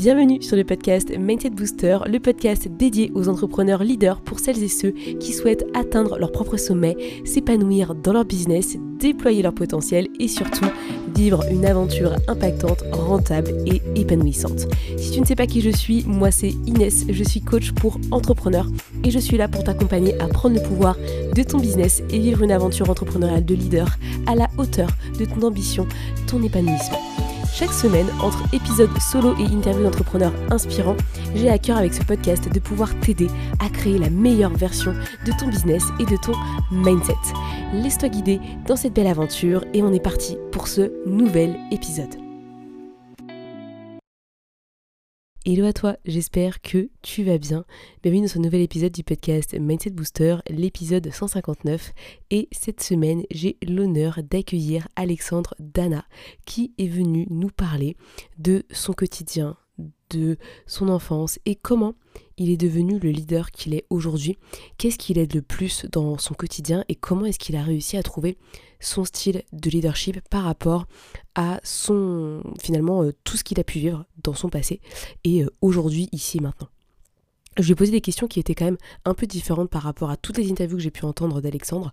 Bienvenue sur le podcast Mindset Booster, le podcast dédié aux entrepreneurs leaders pour celles et ceux qui souhaitent atteindre leur propre sommet, s'épanouir dans leur business, déployer leur potentiel et surtout vivre une aventure impactante, rentable et épanouissante. Si tu ne sais pas qui je suis, moi c'est Inès, je suis coach pour entrepreneurs et je suis là pour t'accompagner à prendre le pouvoir de ton business et vivre une aventure entrepreneuriale de leader à la hauteur de ton ambition, ton épanouissement. Chaque semaine, entre épisodes solo et interviews d'entrepreneurs inspirants, j'ai à cœur avec ce podcast de pouvoir t'aider à créer la meilleure version de ton business et de ton mindset. Laisse-toi guider dans cette belle aventure et on est parti pour ce nouvel épisode. Hello à toi, j'espère que tu vas bien. Bienvenue dans ce nouvel épisode du podcast Mindset Booster, l'épisode 159. Et cette semaine, j'ai l'honneur d'accueillir Alexandre Dana qui est venu nous parler de son quotidien, de son enfance et comment il est devenu le leader qu'il est aujourd'hui. Qu'est-ce qu'il aide le plus dans son quotidien et comment est-ce qu'il a réussi à trouver son style de leadership par rapport à son finalement euh, tout ce qu'il a pu vivre dans son passé. Et euh, aujourd'hui ici et maintenant je lui ai posé des questions qui étaient quand même un peu différentes par rapport à toutes les interviews que j'ai pu entendre d'Alexandre.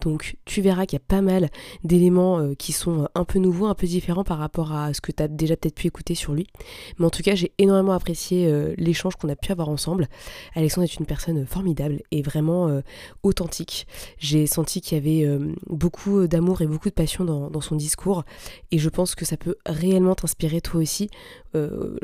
Donc tu verras qu'il y a pas mal d'éléments euh, qui sont euh, un peu nouveaux, un peu différents par rapport à ce que tu as déjà peut-être pu écouter sur lui. Mais en tout cas, j'ai énormément apprécié euh, l'échange qu'on a pu avoir ensemble. Alexandre est une personne formidable et vraiment authentique. J'ai senti qu'il y avait beaucoup d'amour et beaucoup de passion dans, son discours et je pense que ça peut réellement t'inspirer toi aussi.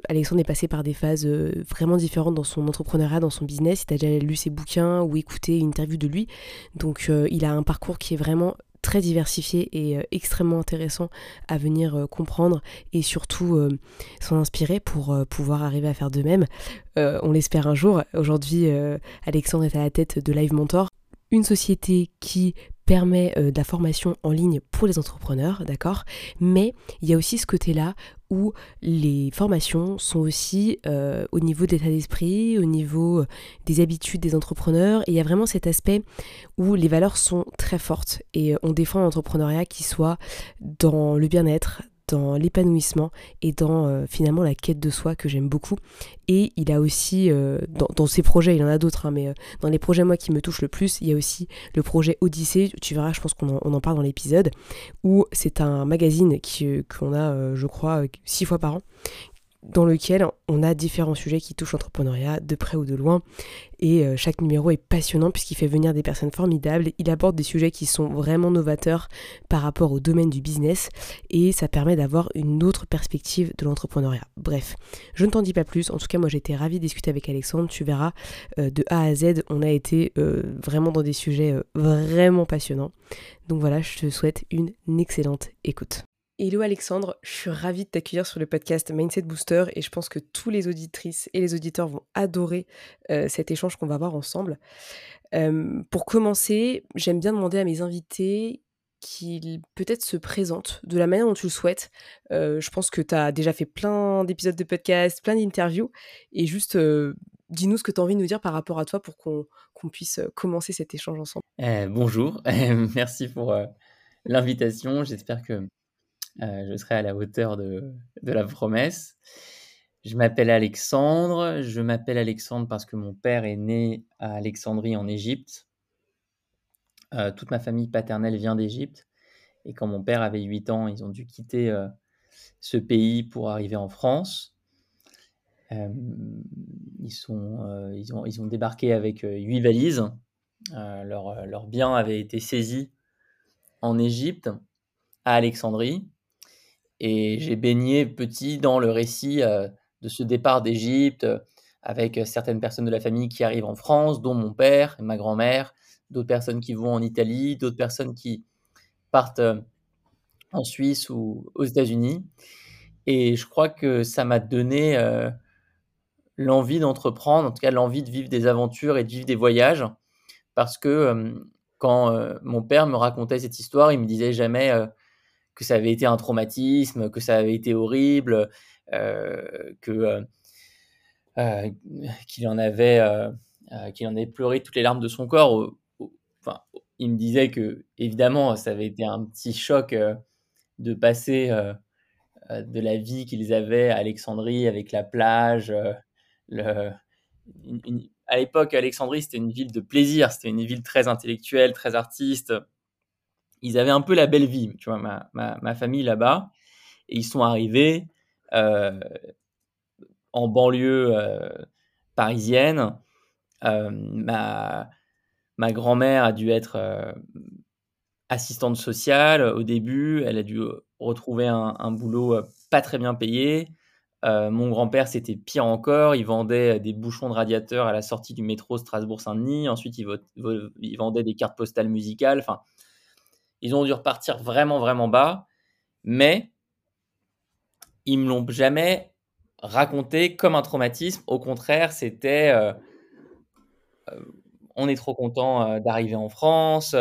Alexandre est passé par des phases vraiment différentes dans son entrepreneuriat, dans son business. Il a déjà lu ses bouquins ou écouté une interview de lui. Donc il a un parcours qui est vraiment très diversifié et euh, extrêmement intéressant à venir euh, comprendre et surtout euh, s'en inspirer pour pouvoir arriver à faire de même. on l'espère un jour. Aujourd'hui, Alexandre est à la tête de Live Mentor, une société qui permet de la formation en ligne pour les entrepreneurs, d'accord? Mais il y a aussi ce côté-là où les formations sont aussi euh, au niveau de l'état d'esprit, au niveau euh, des habitudes des entrepreneurs. Et il y a vraiment cet aspect où les valeurs sont très fortes et euh, on défend un entrepreneuriat qui soit dans le bien-être, dans l'épanouissement et dans euh, finalement la quête de soi que j'aime beaucoup. Et il a aussi, euh, dans, ses projets, il en a d'autres, hein, mais euh, dans les projets moi qui me touchent le plus, il y a aussi le projet Odyssée, tu verras, je pense qu'on en, parle dans l'épisode, où c'est un magazine qu'on a, je crois, six fois par an, dans lequel on a différents sujets qui touchent l'entrepreneuriat de près ou de loin. Et euh, chaque numéro est passionnant puisqu'il fait venir des personnes formidables. Il aborde des sujets qui sont vraiment novateurs par rapport au domaine du business et ça permet d'avoir une autre perspective de l'entrepreneuriat. Bref, je ne t'en dis pas plus. En tout cas, moi j'étais ravie de discuter avec Alexandre. Tu verras, euh, de A à Z, on a été euh, vraiment dans des sujets vraiment passionnants. Donc voilà, je te souhaite une excellente écoute. Hello Alexandre, je suis ravie de t'accueillir sur le podcast Mindset Booster et je pense que tous les auditrices et les auditeurs vont adorer euh, cet échange qu'on va avoir ensemble. Euh, pour commencer, j'aime bien demander à mes invités qu'ils peut-être se présentent de la manière dont tu le souhaites. Euh, je pense que tu as déjà fait plein d'épisodes de podcast, plein d'interviews et juste dis-nous ce que tu as envie de nous dire par rapport à toi pour qu'on puisse commencer cet échange ensemble. Eh, bonjour, merci pour l'invitation. J'espère que euh, je serai à la hauteur de, la promesse. Je m'appelle Alexandre. Je m'appelle Alexandre parce que mon père est né à Alexandrie en Égypte. Euh, toute ma famille paternelle vient d'Égypte. Et quand mon père avait 8 ans, ils ont dû quitter euh, ce pays pour arriver en France. ils, sont, ils, ont, ils, ont, débarqué avec 8 valises. Leur biens avaient été saisis en Égypte, à Alexandrie. Et j'ai baigné petit dans le récit euh, de ce départ d'Égypte euh, avec euh, certaines personnes de la famille qui arrivent en France, dont mon père et ma grand-mère, d'autres personnes qui vont en Italie, d'autres personnes qui partent en Suisse ou aux États-Unis. Et je crois que ça m'a donné l'envie d'entreprendre, en tout cas l'envie de vivre des aventures et de vivre des voyages, parce que quand mon père me racontait cette histoire, il me disait jamais que ça avait été un traumatisme, que ça avait été horrible, euh, que euh, euh, qu'il en avait qu'il en avait pleuré toutes les larmes de son corps. Enfin, il me disait que évidemment ça avait été un petit choc de passer de la vie qu'ils avaient à Alexandrie avec la plage. le, à l'époque, Alexandrie, c'était une ville de plaisir, c'était une ville très intellectuelle, très artiste. Ils avaient un peu la belle vie, tu vois, ma, famille là-bas. Et ils sont arrivés en banlieue parisienne. ma, ma grand-mère a dû être assistante sociale au début. Elle a dû retrouver un, boulot pas très bien payé. mon grand-père, c'était pire encore. Il vendait des bouchons de radiateur à la sortie du métro Strasbourg-Saint-Denis. Ensuite, il, il, vendait des cartes postales musicales. Enfin, ils ont dû repartir vraiment, vraiment bas. Mais ils me l'ont jamais raconté comme un traumatisme. Au contraire, c'était on est trop content d'arriver en France.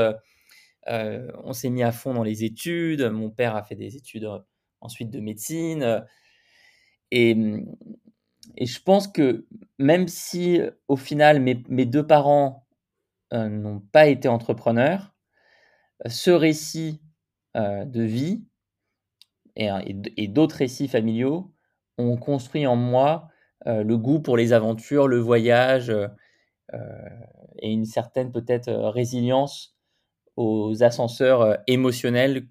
on s'est mis à fond dans les études. Mon père a fait des études ensuite de médecine. Et, je pense que même si au final mes deux parents n'ont pas été entrepreneurs, ce récit de vie et, et d'autres récits familiaux ont construit en moi le goût pour les aventures, le voyage, et une certaine peut-être euh, résilience aux ascenseurs euh, émotionnels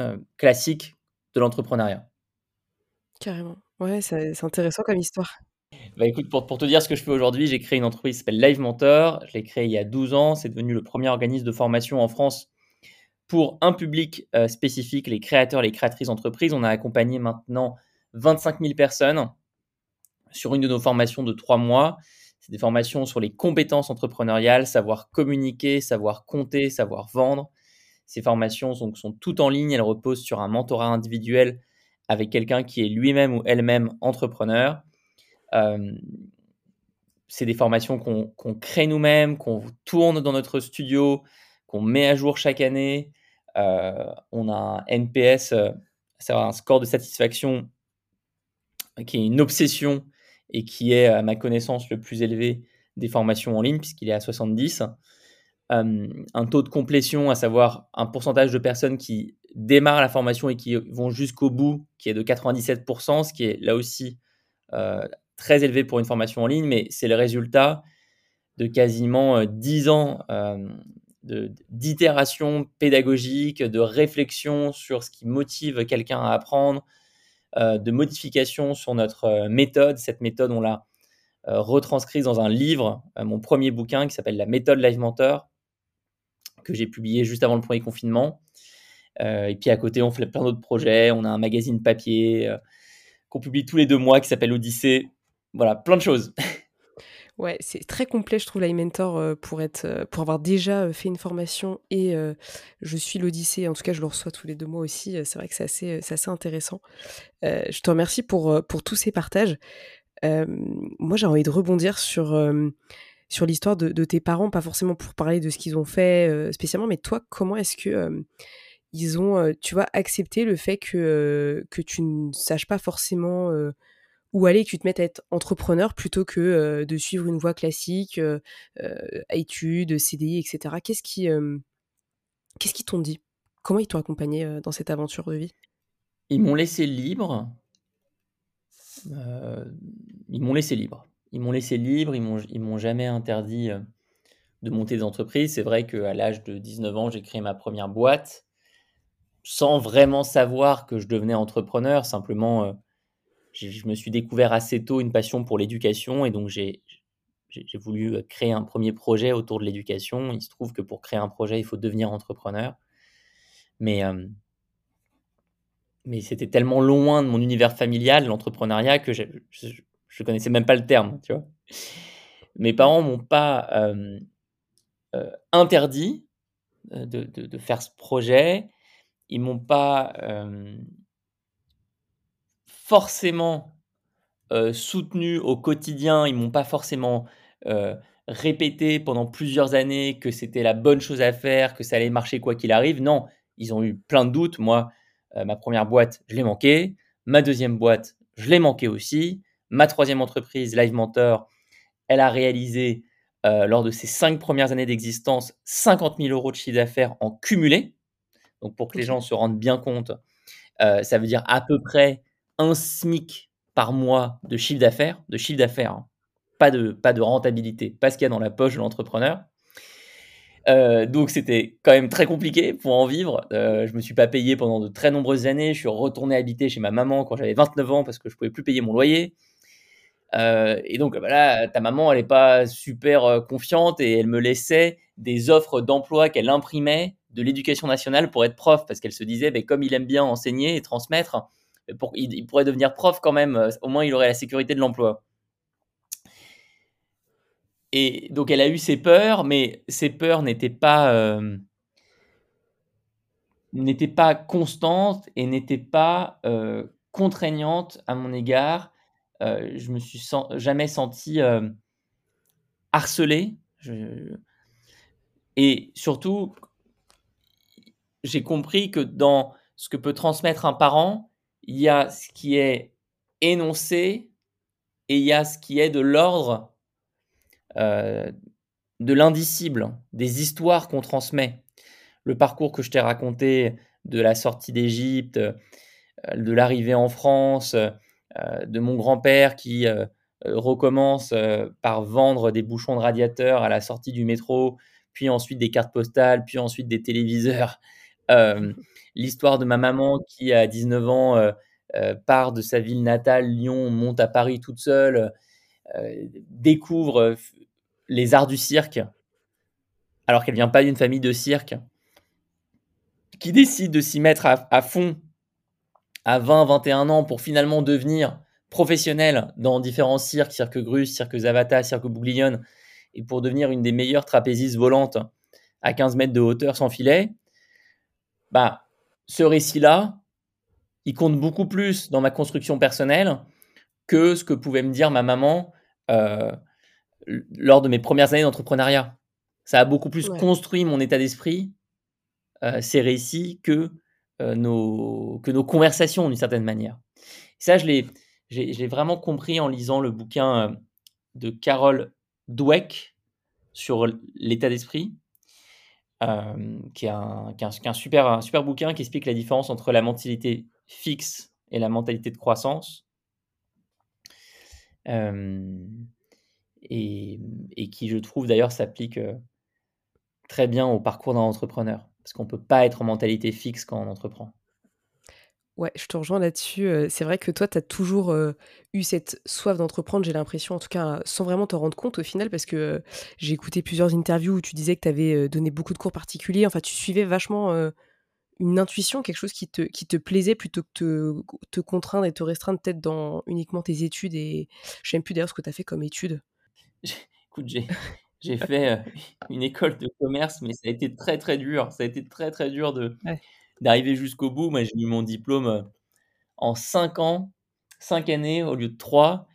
euh, classiques de l'entrepreneuriat. Carrément. Ouais, c'est intéressant comme histoire. Bah écoute, pour, pour, te dire ce que je fais aujourd'hui, j'ai créé une entreprise qui s'appelle Live Mentor. Je l'ai créée il y a 12 ans. C'est devenu le premier organisme de formation en France pour un public spécifique, les créateurs, les créatrices d'entreprises. On a accompagné maintenant 25 000 personnes sur une de nos formations de trois mois. C'est des formations sur les compétences entrepreneuriales, savoir communiquer, savoir compter, savoir vendre. Ces formations sont, sont toutes en ligne, elles reposent sur un mentorat individuel avec quelqu'un qui est lui-même ou elle-même entrepreneur. Euh, c'est des formations qu'on crée nous-mêmes, qu'on tourne dans notre studio, qu'on met à jour chaque année. Euh, on a un NPS, euh, c'est un score de satisfaction qui est une obsession et qui est, à ma connaissance, le plus élevé des formations en ligne, puisqu'il est à 70. un taux de complétion, à savoir un pourcentage de personnes qui démarrent la formation et qui vont jusqu'au bout, qui est de 97%, ce qui est là aussi euh, très élevé pour une formation en ligne, mais c'est le résultat de quasiment 10 euh, ans euh, d'itération pédagogique, de réflexion sur ce qui motive quelqu'un à apprendre, euh, de modifications sur notre euh, méthode. Cette méthode, on l'a euh, retranscrite dans un livre, mon premier bouquin qui s'appelle La méthode Live Mentor, que j'ai publié juste avant le premier confinement. et puis à côté, on fait plein d'autres projets. On a un magazine papier qu'on publie tous les deux mois qui s'appelle Odyssée. Voilà, plein de choses. Ouais, c'est très complet, je trouve, l'iMentor euh, pour, euh, pour avoir déjà euh, fait une formation et je suis l'Odyssée. En tout cas, je le reçois tous les deux mois aussi. C'est vrai que c'est assez, assez intéressant. je te remercie pour, pour tous ces partages. moi, j'ai envie de rebondir sur, sur l'histoire de, de, tes parents, pas forcément pour parler de ce qu'ils ont fait spécialement, mais toi, comment est-ce que ils ont, tu vois, accepté le fait que, que tu ne saches pas forcément ou aller que tu te mettes à être entrepreneur plutôt que de suivre une voie classique, euh, études, CDI, etc. Qu'est-ce qui, qu'est-ce qu'ils t'ont dit? Comment ils t'ont accompagné dans cette aventure de vie? Ils m'ont laissé libre. ils m'ont laissé libre. Ils m'ont laissé libre. Ils m'ont jamais interdit de monter des entreprises. C'est vrai qu'à l'âge de 19 ans, j'ai créé ma première boîte sans vraiment savoir que je devenais entrepreneur. Simplement je me suis découvert assez tôt une passion pour l'éducation et donc j'ai voulu euh, créer un premier projet autour de l'éducation. Il se trouve que pour créer un projet, il faut devenir entrepreneur. Mais, euh, mais c'était tellement loin de mon univers familial, l'entrepreneuriat, que je ne connaissais même pas le terme. Tu vois Mes parents m'ont pas euh, interdit de, de, faire ce projet. Ils m'ont pas forcément euh, soutenu au quotidien, ils m'ont pas forcément euh, répété pendant plusieurs années que c'était la bonne chose à faire, que ça allait marcher quoi qu'il arrive. Non, ils ont eu plein de doutes. Moi, euh, ma première boîte, je l'ai manqué. Ma deuxième boîte, je l'ai manqué aussi. Ma troisième entreprise, Live Mentor, elle a réalisé lors de ses cinq premières années d'existence 50 000 euros de chiffre d'affaires en cumulé. Donc pour que les gens se rendent bien compte, ça veut dire à peu près un SMIC par mois de chiffre d'affaires, de chiffre d'affaires, hein. pas, de, pas de rentabilité, pas ce qu'il y a dans la poche de l'entrepreneur. Euh, donc c'était quand même très compliqué pour en vivre. Euh, je me suis pas payé pendant de très nombreuses années. Je suis retourné habiter chez ma maman quand j'avais 29 ans parce que je pouvais plus payer mon loyer. Euh, et donc bah là, ta maman, elle est pas super euh, confiante et elle me laissait des offres d'emploi qu'elle imprimait de l'éducation nationale pour être prof parce qu'elle se disait, bah, comme il aime bien enseigner et transmettre, il, pourrait devenir prof quand même. Euh, au moins, il aurait la sécurité de l'emploi. Et donc, elle a eu ses peurs, mais ses peurs n'étaient pas, euh, pas constantes et n'étaient pas euh, contraignantes à mon égard. je me suis jamais senti harcelé. Et surtout, j'ai compris que dans ce que peut transmettre un parent, il y a ce qui est énoncé et il y a ce qui est de l'ordre euh, de l'indicible, des histoires qu'on transmet. Le parcours que je t'ai raconté de la sortie d'Égypte, euh, de l'arrivée en France, euh, de mon grand-père qui recommence par vendre des bouchons de radiateur à la sortie du métro, puis ensuite des cartes postales, puis ensuite des téléviseurs l'histoire de ma maman qui, à 19 ans, euh, euh, part de sa ville natale, Lyon, monte à Paris toute seule, euh, découvre les arts du cirque, alors qu'elle vient pas d'une famille de cirque, qui décide de s'y mettre à, fond à 20, 21 ans pour finalement devenir professionnelle dans différents cirques, cirque Grus, cirque Zavata, cirque Bouglione, et pour devenir une des meilleures trapézistes volantes à 15 mètres de hauteur sans filet, bah, ce récit-là, il compte beaucoup plus dans ma construction personnelle que ce que pouvait me dire ma maman euh, lors de mes premières années d'entrepreneuriat. Ça a beaucoup plus construit mon état d'esprit, euh, ces récits, que, euh, nos, que nos conversations d'une certaine manière. ça, je l'ai, j'ai, vraiment compris en lisant le bouquin de Carol Dweck sur l'état d'esprit. Euh, qui, est un, super, un super bouquin qui explique la différence entre la mentalité fixe et la mentalité de croissance. Euh, et, et, qui, je trouve d'ailleurs, s'applique euh, très bien au parcours d'un entrepreneur. Parce qu'on ne peut pas être en mentalité fixe quand on entreprend. Ouais, je te rejoins là-dessus. C'est vrai que toi, tu as toujours eu cette soif d'entreprendre, j'ai l'impression, en tout cas, sans vraiment t'en rendre compte au final, parce que j'ai écouté plusieurs interviews où tu disais que tu avais donné beaucoup de cours particuliers. Enfin, tu suivais vachement une intuition, quelque chose qui te, qui te plaisait plutôt que te, te contraindre et te restreindre peut-être dans uniquement tes études. Et je sais même plus d'ailleurs ce que tu as fait comme études. Écoute, j'ai. J'ai fait une école de commerce, mais ça a été très très dur. Ça a été très très dur de, d'arriver jusqu'au bout. Moi, j'ai eu mon diplôme euh, en 5 ans, 5 années au lieu de 3.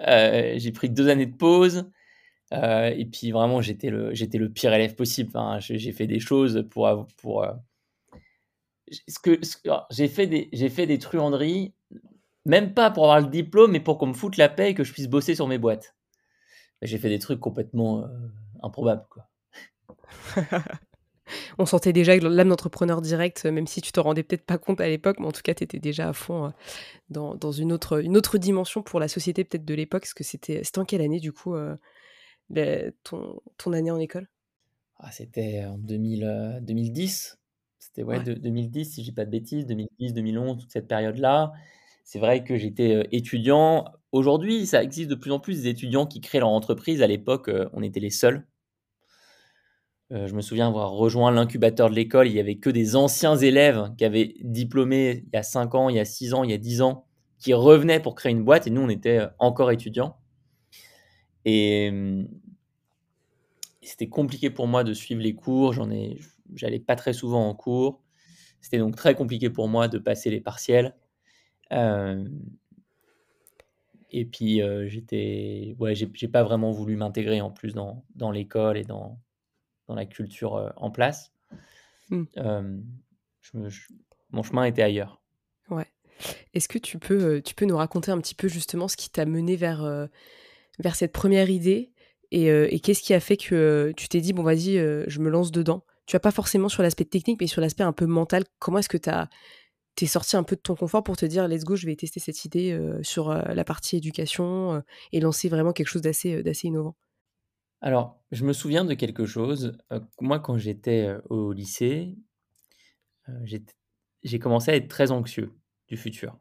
Euh, j'ai pris deux années de pause. Euh, et puis vraiment, j'étais le, le pire élève possible. j'ai fait des choses pour... pour ce j'ai, fait des, fait des truanderies, même pas pour avoir le diplôme, mais pour qu'on me foute la paix et que je puisse bosser sur mes boîtes. J'ai fait des trucs complètement improbables. Quoi. on sentait déjà l'âme d'entrepreneur direct, même si tu te rendais peut-être pas compte à l'époque, mais en tout cas, tu étais déjà à fond euh, dans, une, autre, une autre dimension pour la société peut-être de l'époque. Parce que c'était en quelle année, du coup, euh, ton, ton, année en école? Ah, C'était en 2000, 2010. Euh, c'était ouais, 2010, si je dis pas de bêtises, 2010, 2011, toute cette période-là. C'est vrai que j'étais étudiant. Aujourd'hui, ça existe de plus en plus des étudiants qui créent leur entreprise. À l'époque, on était les seuls. Euh, je me souviens avoir rejoint l'incubateur de l'école. Il n'y avait que des anciens élèves qui avaient diplômé il y a 5 ans, il y a 6 ans, il y a 10 ans, qui revenaient pour créer une boîte. Et nous, on était euh, encore étudiants. Et, hum, c'était compliqué pour moi de suivre les cours. J'en ai, j'allais pas très souvent en cours. C'était donc très compliqué pour moi de passer les partiels. Euh, et puis j'étais, ouais, j'ai pas vraiment voulu m'intégrer en plus dans, dans l'école et dans, dans la culture euh, en place. Mmh. mon chemin était ailleurs. Ouais. Est-ce que tu peux, euh, tu peux nous raconter un petit peu justement ce qui t'a mené vers, euh, vers cette première idée et, qu'est-ce qui a fait que tu t'es dit, bon, vas-y, je me lance dedans? Tu vas pas forcément sur l'aspect technique, mais sur l'aspect un peu mental. Comment est-ce que tu as, tu es sorti un peu de ton confort pour te dire let's go, je vais tester cette idée sur la partie éducation et lancer vraiment quelque chose d'assez d'assez innovant? Alors, je me souviens de quelque chose. moi, quand j'étais au lycée, j'ai commencé à être très anxieux du futur.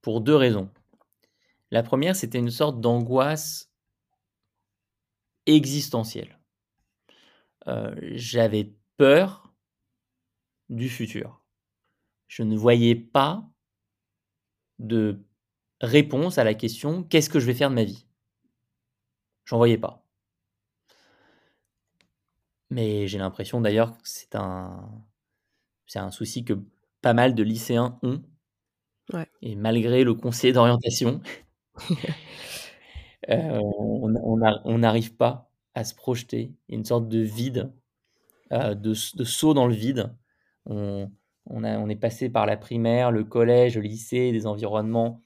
Pour deux raisons. La première, c'était une sorte d'angoisse existentielle. J'avais peur du futur. Je ne voyais pas de réponse à la question qu'est-ce que je vais faire de ma vie? J'en voyais pas. Mais j'ai l'impression d'ailleurs que c'est un, c'est un souci que pas mal de lycéens ont. Et malgré le conseil d'orientation, euh, on n'arrive pas à se projeter. Il y a une sorte de vide, euh, de, de saut dans le vide on, est passé par la primaire, le collège, le lycée, des environnements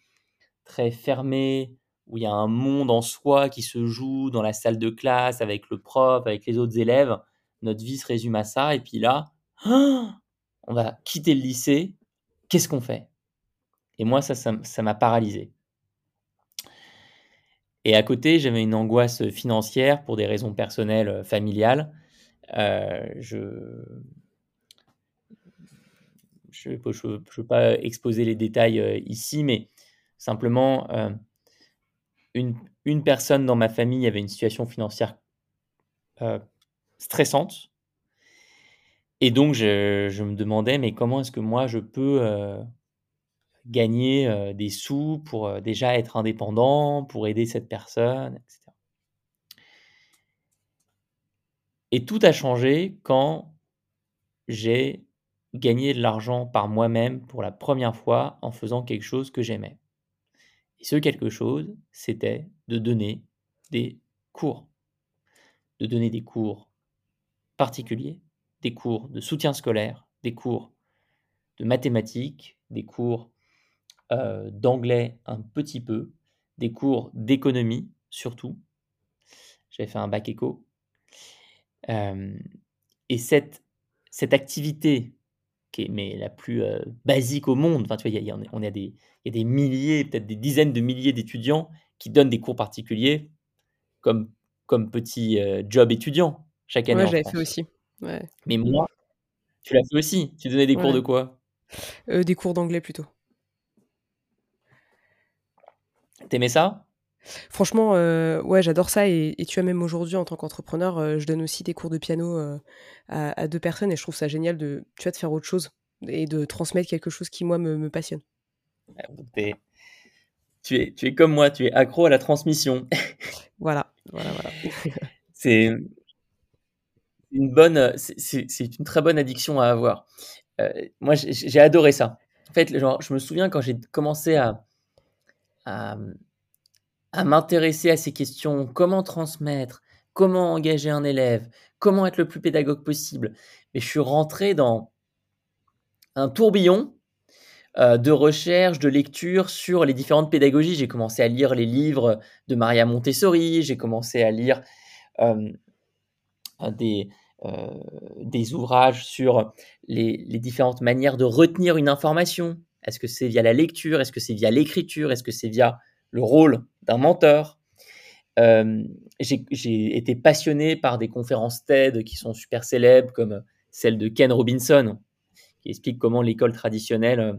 très fermés, où il y a un monde en soi qui se joue dans la salle de classe avec le prof, avec les autres élèves. Notre vie se résume à ça. Et puis là, on va quitter le lycée. Qu'est-ce qu'on fait? Et moi, ça, ça m'a paralysé. Et à côté, j'avais une angoisse financière pour des raisons personnelles, euh, familiales. Euh, je, je ne veux pas exposer les détails euh, ici, mais simplement, une, personne dans ma famille avait une situation financière euh, stressante. Et donc, je, me demandais, mais comment est-ce que moi, je peux gagner des sous pour déjà être indépendant, pour aider cette personne, etc. Et tout a changé quand j'ai gagner de l'argent par moi-même pour la première fois en faisant quelque chose que j'aimais. Et ce quelque chose, c'était de donner des cours. De donner des cours particuliers, des cours de soutien scolaire, des cours de mathématiques, des cours euh, d'anglais un petit peu, des cours d'économie surtout. J'avais fait un bac éco. Euh, et cette, cette activité qui est mais la plus basique au monde. Enfin, tu vois, y a, on, a des, y a des milliers, peut-être des dizaines de milliers d'étudiants qui donnent des cours particuliers comme, comme petit job étudiant chaque année. Moi, j'avais fait aussi. Ouais. Mais moi, tu l'as fait aussi. Tu donnais des cours de quoi? Des cours d'anglais plutôt. T'aimais ça? Franchement, ouais, j'adore ça. Et, tu as même aujourd'hui, en tant qu'entrepreneur, je donne aussi des cours de piano à, deux personnes et je trouve ça génial de, tu vois, de faire autre chose et de transmettre quelque chose qui, moi, me, passionne. tu, es, tu es comme moi, tu es accro à la transmission. voilà, voilà, voilà. c'est une bonne, c'est une très bonne addiction à avoir. moi, j'ai adoré ça. En fait, genre, je me souviens quand j'ai commencé à, à à m'intéresser à ces questions, comment transmettre, comment engager un élève, comment être le plus pédagogue possible? Et je suis rentré dans un tourbillon euh, de recherche, de lecture sur les différentes pédagogies. J'ai commencé à lire les livres de Maria Montessori, j'ai commencé à lire euh, des, ouvrages sur les, différentes manières de retenir une information. Est-ce que c'est via la lecture? Est-ce que c'est via l'écriture? Est-ce que c'est via le rôle d'un mentor. Euh, j'ai été passionné par des conférences TED qui sont super célèbres, comme celle de Ken Robinson, qui explique comment l'école traditionnelle euh,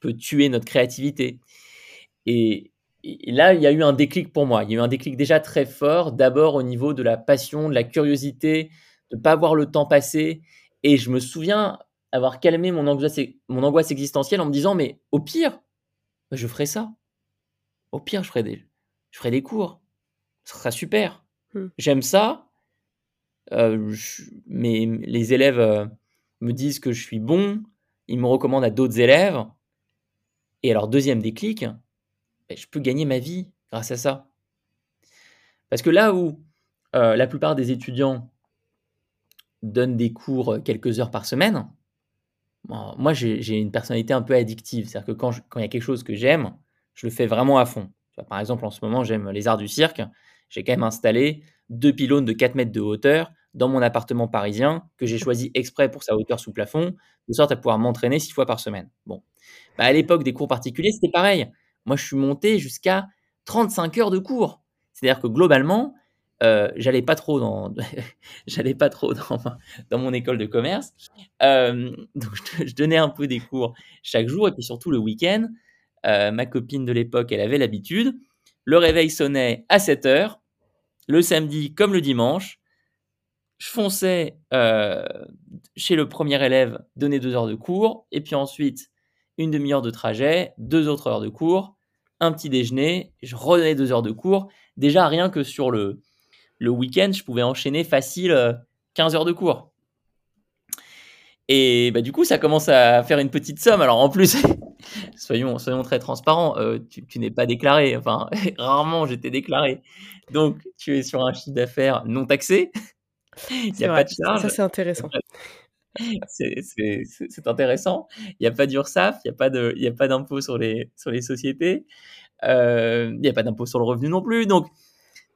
peut tuer notre créativité. Et, là, il y a eu un déclic pour moi. Il y a eu un déclic déjà très fort, d'abord au niveau de la passion, de la curiosité, de ne pas voir le temps passer. Et je me souviens avoir calmé mon angoisse, mon angoisse existentielle en me disant, mais au pire, je ferai ça. Au pire, je ferai des, je ferai des cours. Ce sera super. Mmh. J'aime ça. Euh, mais les élèves euh, me disent que je suis bon. Ils me recommandent à d'autres élèves. Et alors, deuxième déclic, ben, je peux gagner ma vie grâce à ça. Parce que là où euh, la plupart des étudiants donnent des cours quelques heures par semaine, moi j'ai une personnalité un peu addictive. C'est-à-dire que quand il y a quelque chose que j'aime, je le fais vraiment à fond. Par exemple, en ce moment, j'aime les arts du cirque. J'ai quand même installé deux pylônes de 4 mètres de hauteur dans mon appartement parisien, que j'ai choisi exprès pour sa hauteur sous plafond, de sorte à pouvoir m'entraîner six fois par semaine. Bon. Bah, à l'époque des cours particuliers, c'était pareil. Moi, je suis monté jusqu'à 35 heures de cours. C'est-à-dire que globalement, euh, j'allais pas trop dans, mon école de commerce. Euh, donc, je, donnais un peu des cours chaque jour et puis surtout le week-end. Euh, ma copine de l'époque, elle avait l'habitude. Le réveil sonnait à 7 heures, le samedi comme le dimanche. Je fonçais euh, chez le premier élève, donner deux heures de cours, et puis ensuite une demi-heure de trajet, deux autres heures de cours, un petit déjeuner, je redonnais deux heures de cours. Déjà, rien que sur le, le week-end, je pouvais enchaîner facile 15 euh, heures de cours. Et bah, du coup, ça commence à faire une petite somme. Alors en plus, soyons, soyons très transparents, euh, tu, n'es pas déclaré. Enfin, rarement j'étais déclaré. Donc, tu es sur un chiffre d'affaires non taxé. Il n'y a pas de charge. Ça, c'est intéressant. C'est intéressant. Il n'y a pas d'URSAF, il n'y a pas d'impôt sur les, sur les sociétés. Euh, il n'y a pas d'impôt sur le revenu non plus. Donc,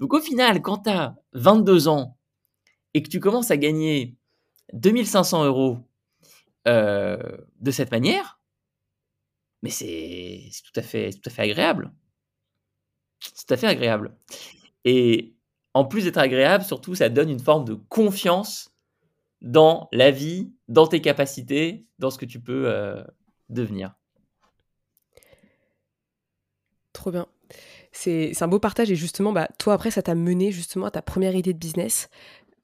donc au final, quand tu as 22 ans et que tu commences à gagner 2500 euros euh, de cette manière, mais c'est tout, à fait, tout à fait agréable. C'est tout à fait agréable. Et en plus d'être agréable, surtout, ça donne une forme de confiance dans la vie, dans tes capacités, dans ce que tu peux euh, devenir. Trop bien c'est un beau partage et justement, bah, toi après, ça t'a mené justement à ta première idée de business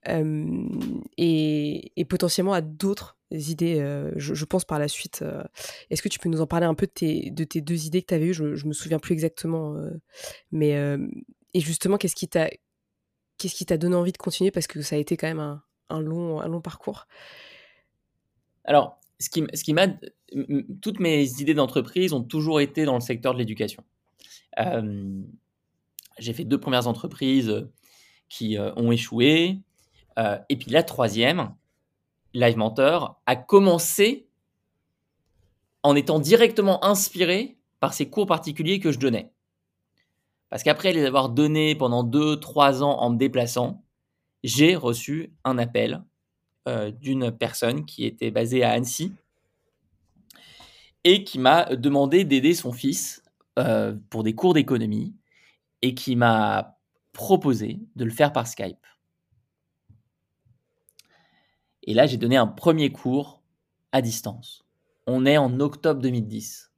et, potentiellement à d'autres idées, je, pense par la suite. Est-ce que tu peux nous en parler un peu de tes, de tes deux idées que tu avais eues? Je, je me souviens plus exactement, mais et justement, qu'est-ce qui t'a qu'est-ce donné envie de continuer? Parce que ça a été quand même un, un long, un long parcours. Alors, ce qui, ce qui m'a, toutes mes idées d'entreprise ont toujours été dans le secteur de l'éducation j'ai fait deux premières entreprises qui ont échoué. et puis la troisième, Live Mentor, a commencé en étant directement inspiré par ces cours particuliers que je donnais. Parce qu'après les avoir donnés pendant deux, trois ans en me déplaçant, j'ai reçu un appel d'une personne qui était basée à Annecy et qui m'a demandé d'aider son fils euh, pour des cours d'économie et qui m'a proposé de le faire par Skype. Et là, j'ai donné un premier cours à distance. On est en octobre 2010.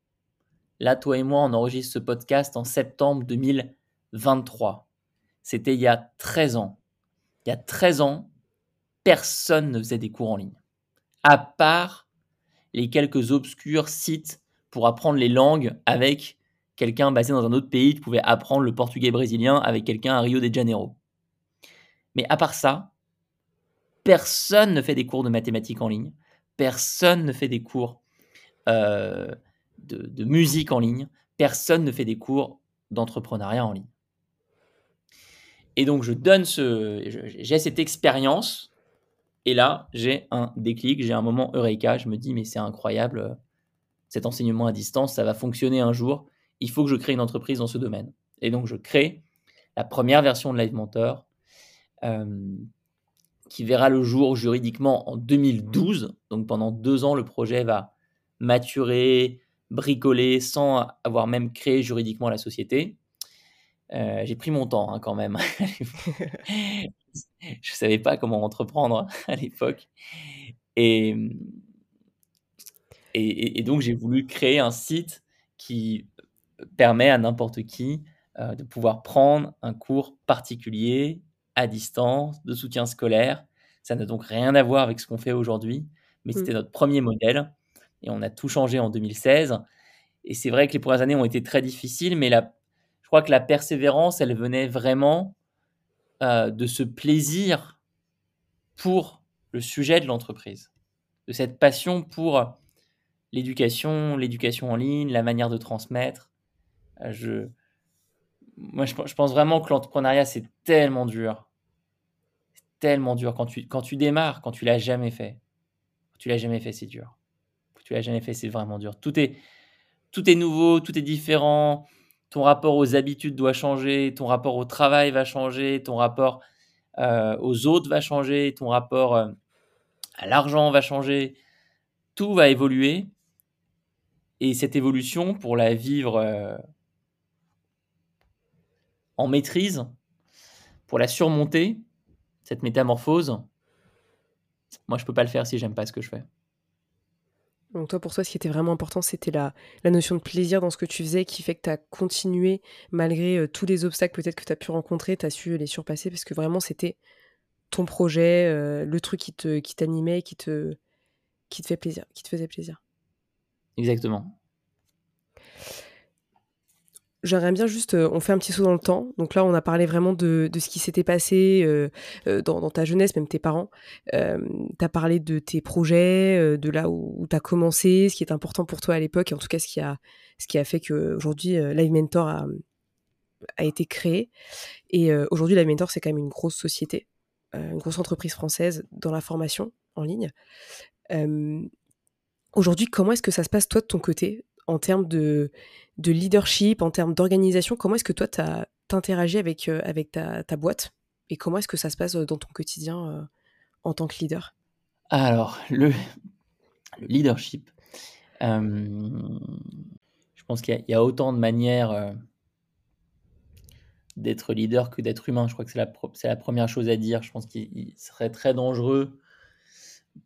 Là, toi et moi, on enregistre ce podcast en septembre 2023. C'était il y a 13 ans. Il y a 13 ans, personne ne faisait des cours en ligne. À part les quelques obscurs sites pour apprendre les langues avec quelqu'un basé dans un autre pays, tu pouvais apprendre le portugais brésilien avec quelqu'un à Rio de Janeiro. Mais à part ça, personne ne fait des cours de mathématiques en ligne, personne ne fait des cours euh, de, musique en ligne, personne ne fait des cours d'entrepreneuriat en ligne. Et donc je donne ce, j'ai cette expérience, et là j'ai un déclic, j'ai un moment eureka, je me dis mais c'est incroyable, cet enseignement à distance, ça va fonctionner un jour. Il faut que je crée une entreprise dans ce domaine. Et donc, je crée la première version de Live Mentor euh, qui verra le jour juridiquement en 2012. Donc, pendant deux ans, le projet va maturer, bricoler sans avoir même créé juridiquement la société. Euh, j'ai pris mon temps hein, quand même. je ne savais pas comment entreprendre à l'époque. Et, donc, j'ai voulu créer un site qui permet à n'importe qui euh, de pouvoir prendre un cours particulier à distance de soutien scolaire. Ça n'a donc rien à voir avec ce qu'on fait aujourd'hui, mais c'était mmh. notre premier modèle et on a tout changé en 2016. Et c'est vrai que les premières années ont été très difficiles, mais la, je crois que la persévérance, elle venait vraiment euh, de ce plaisir pour le sujet de l'entreprise, de cette passion pour l'éducation, l'éducation en ligne, la manière de transmettre. Euh, je, moi, je, pense vraiment que l'entrepreneuriat, c'est tellement dur. Tellement dur. Quand tu, quand tu démarres, quand tu l'as jamais fait, quand tu l'as jamais fait, c'est dur. Tu l'as jamais fait, c'est vraiment dur. Tout est, tout est nouveau, tout est différent. Ton rapport aux habitudes doit changer, ton rapport au travail va changer, ton rapport aux autres va changer, ton rapport à l'argent va changer, tout va évoluer. Et cette évolution, pour la vivre en maîtrise, pour la surmonter, cette métamorphose, moi je peux pas le faire si j'aime pas ce que je fais. Donc toi, pour toi, ce qui était vraiment important, c'était la, la notion de plaisir dans ce que tu faisais, qui fait que tu as continué, malgré euh, tous les obstacles peut-être que tu as pu rencontrer, tu as su les surpasser, parce que vraiment, c'était ton projet, euh, le truc qui te qui t'animait, qui te, qui te fait plaisir, qui te faisait plaisir. Exactement. J'aimerais bien juste, euh, on fait un petit saut dans le temps. Donc là, on a parlé vraiment de, ce qui s'était passé euh, euh, dans, dans, ta jeunesse, même tes parents. Euh, tu as parlé de tes projets, de là où, où tu as commencé, ce qui est important pour toi à l'époque, et en tout cas ce qui a, ce qui a fait qu'aujourd'hui, Live Mentor a, a été créé. Et aujourd'hui, Live Mentor, c'est quand même une grosse société, une grosse entreprise française dans la formation en ligne. aujourd'hui, comment est-ce que ça se passe toi de ton côté en termes de, de leadership, en termes d'organisation Comment est-ce que toi, tu interagi avec, euh, avec ta, ta, boîte Et comment est-ce que ça se passe euh, dans ton quotidien euh, en tant que leader? Alors, le, le leadership, je pense qu'il y, y, a autant de manières d'être leader que d'être humain. Je crois que c'est la, la, première chose à dire. Je pense qu'il serait très dangereux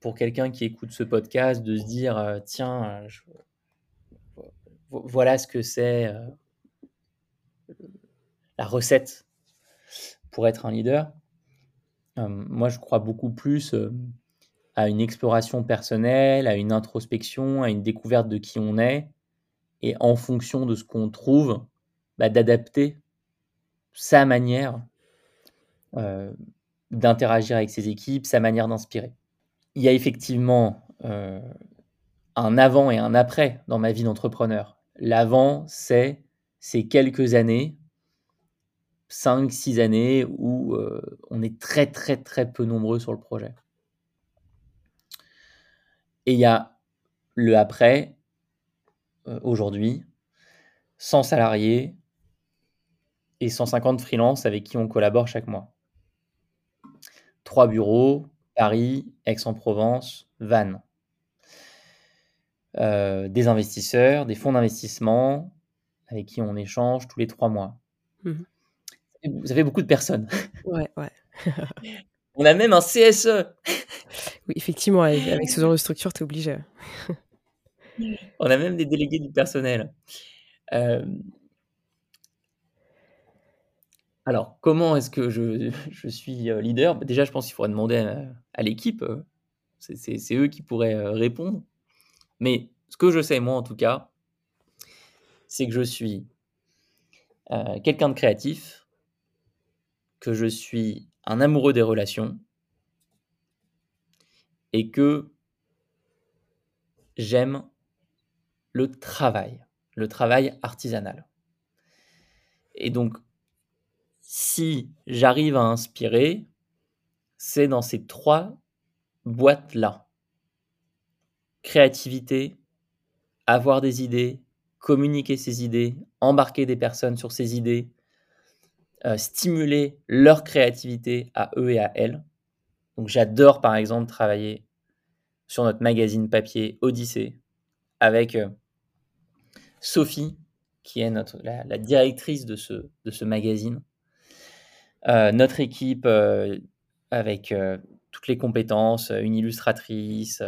pour quelqu'un qui écoute ce podcast de se dire tiens, je, voilà ce que c'est euh, la recette pour être un leader. Euh, moi, je crois beaucoup plus euh, à une exploration personnelle, à une introspection, à une découverte de qui on est, et en fonction de ce qu'on trouve, bah, d'adapter sa manière d'interagir avec ses équipes, sa manière d'inspirer. Il y a effectivement un avant et un après dans ma vie d'entrepreneur. L'avant, c'est ces quelques années, 5, 6 années, où euh, on est très, très, très peu nombreux sur le projet. Et il y a le après, euh, aujourd'hui, 100 salariés et 150 freelances avec qui on collabore chaque mois. Trois bureaux, Paris, Aix-en-Provence, Vannes. Euh, des investisseurs, des fonds d'investissement avec qui on échange tous les trois mois. Mmh Vous avez beaucoup de personnes. Ouais, ouais. on a même un CSE. Oui, effectivement, avec ce genre de structure, tu es obligé. on a même des délégués du personnel. Euh, alors, comment est-ce que je, je, suis euh, leader? Déjà, je pense qu'il faudrait demander à, à l'équipe. C'est eux qui pourraient répondre. Mais ce que je sais, moi en tout cas, c'est que je suis euh, quelqu'un de créatif, que je suis un amoureux des relations et que j'aime le travail, le travail artisanal. Et donc, si j'arrive à inspirer, c'est dans ces trois boîtes-là créativité, avoir des idées, communiquer ses idées, embarquer des personnes sur ces idées, euh, stimuler leur créativité à eux et à elles. Donc j'adore par exemple travailler sur notre magazine papier Odyssée avec euh, Sophie, qui est notre, la, directrice de ce, magazine. Euh, notre équipe avec toutes les compétences, une illustratrice,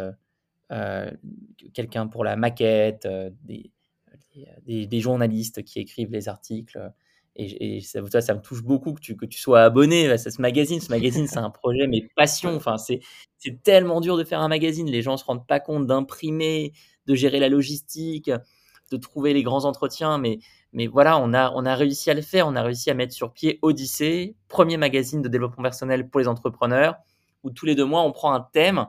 quelqu'un pour la maquette, euh, des, des, journalistes qui écrivent les articles. Et, ça, ça, me touche beaucoup que tu, que tu sois abonné à ce magazine. Ce magazine, c'est un projet, mais passion. Enfin, c'est tellement dur de faire un magazine. Les gens ne se rendent pas compte d'imprimer, de gérer la logistique, de trouver les grands entretiens. Mais, mais voilà, on a, on a réussi à le faire. On a réussi à mettre sur pied Odyssée, premier magazine de développement personnel pour les entrepreneurs, où tous les deux mois, on prend un thème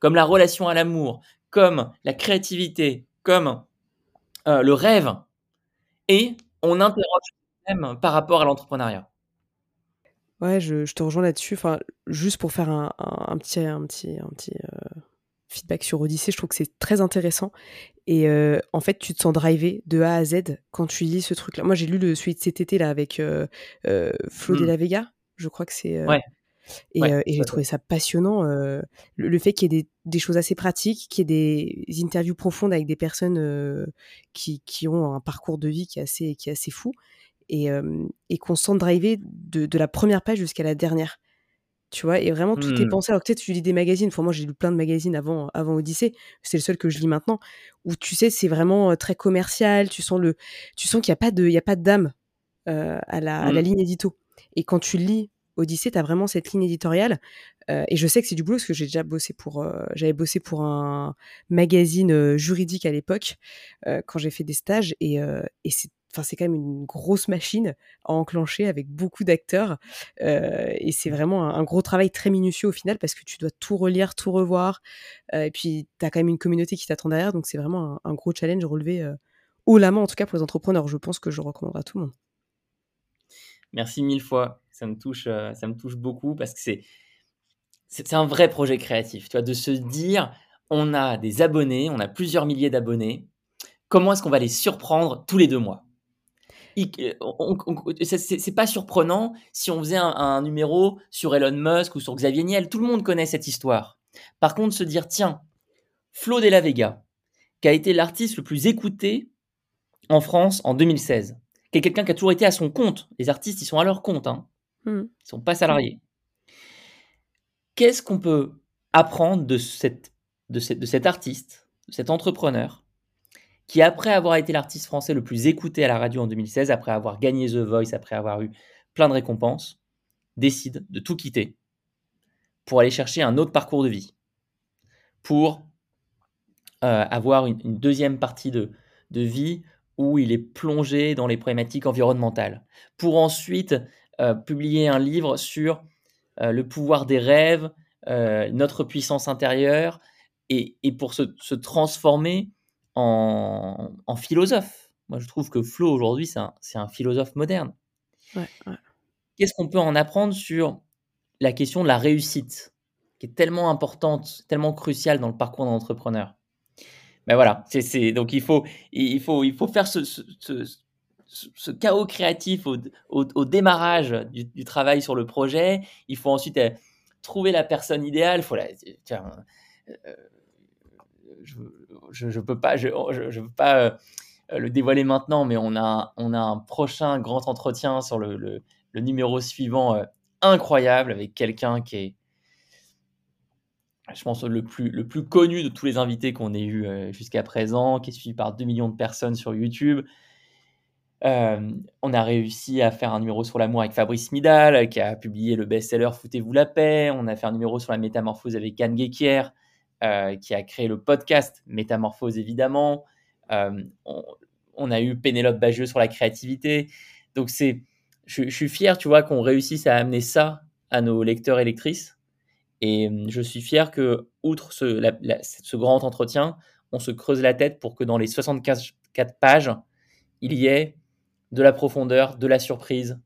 comme la relation à l'amour, comme la créativité, comme euh, le rêve, et on interroge même par rapport à l'entrepreneuriat. Ouais, je, te rejoins là-dessus. Enfin, juste pour faire un, petit, un petit, un petit euh, feedback sur Odyssée, je trouve que c'est très intéressant. Et euh, en fait, tu te sens drivé de A à Z quand tu lis ce truc-là. Moi, j'ai lu le celui de cet été là avec Flo de mmh. la Vega. Je crois que c'est. ouais. Et, j'ai trouvé ça passionnant, le, fait qu'il y ait des, choses assez pratiques, qu'il y ait des interviews profondes avec des personnes qui, qui, ont un parcours de vie qui est assez, qui est assez fou, et, et qu'on sent driver de, de la première page jusqu'à la dernière. Tu vois? Et vraiment tout est mmh. pensé. Alors que tu sais tu lis des magazines. Enfin moi j'ai lu plein de magazines avant avant Odyssée. C'est le seul que je lis maintenant où tu sais c'est vraiment très commercial. Tu sens le tu sens qu'il y a pas d'âme à, la, à la mmh. ligne édito. Et quand tu lis Odyssée tu as vraiment cette ligne éditoriale et je sais que c'est du boulot parce que j'ai déjà bossé pour j'avais bossé pour un magazine juridique à l'époque quand j'ai fait des stages et, c'est enfin c'est quand même une grosse machine à enclencher avec beaucoup d'acteurs euh, et c'est vraiment un, gros travail très minutieux au final parce que tu dois tout relire, tout revoir euh, et puis tu as quand même une communauté qui t'attend derrière donc c'est vraiment un, gros challenge relevé euh, haut la main en tout cas pour les entrepreneurs. Je pense que je recommanderais à tout le monde. Merci mille fois, ça me touche, ça me touche beaucoup parce que c'est c'est un vrai projet créatif, tu vois, de se dire on a des abonnés, on a plusieurs milliers d'abonnés, comment est-ce qu'on va les surprendre tous les deux mois? C'est pas surprenant si on faisait un, numéro sur Elon Musk ou sur Xavier Niel. Tout le monde connaît cette histoire. Par contre, se dire, tiens, Flo Della Vega, qui a été l'artiste le plus écouté en France en 2016, qui est quelqu'un qui a toujours été à son compte. Les artistes, ils sont à leur compte. Hein. Mmh. Ils sont pas salariés. Qu'est-ce qu'on peut apprendre de, cette, de, cette, de cet artiste, de cet entrepreneur qui, après avoir été l'artiste français le plus écouté à la radio en 2016, après avoir gagné The Voice, après avoir eu plein de récompenses, décide de tout quitter pour aller chercher un autre parcours de vie, pour euh, avoir une, deuxième partie de, vie où il est plongé dans les problématiques environnementales, pour ensuite euh, publier un livre sur euh, le pouvoir des rêves, notre puissance intérieure, et, pour se transformer en, philosophe. Moi, je trouve que Flo, aujourd'hui, c'est un, philosophe moderne. Qu'est-ce qu'on peut en apprendre sur la question de la réussite, qui est tellement importante, tellement cruciale dans le parcours d'un entrepreneur? Ben voilà, c'est, donc il faut, il, faut, il faut faire ce, ce, chaos créatif au, démarrage du, travail sur le projet. Il faut ensuite euh, trouver la personne idéale. Faut euh, je ne peux pas, je, je, veux pas euh, le dévoiler maintenant, mais on a, un prochain grand entretien sur le, numéro suivant incroyable avec quelqu'un qui est, je pense, le plus, le plus connu de tous les invités qu'on ait eu jusqu'à présent, qui est suivi par 2 millions de personnes sur YouTube. On a réussi à faire un numéro sur l'amour avec Fabrice Midal, qui a publié le best-seller Foutez-vous la paix. On a fait un numéro sur la métamorphose avec Anne Guéquier. Euh, qui a créé le podcast Métamorphose, évidemment. Euh, on, a eu Pénélope Bagieux sur la créativité. Donc, c'est, je, suis fier, tu vois, qu'on réussisse à amener ça à nos lecteurs et lectrices. Et euh, je suis fier que, outre ce, grand entretien, on se creuse la tête pour que dans les 64 pages, il y ait de la profondeur, de la surprise,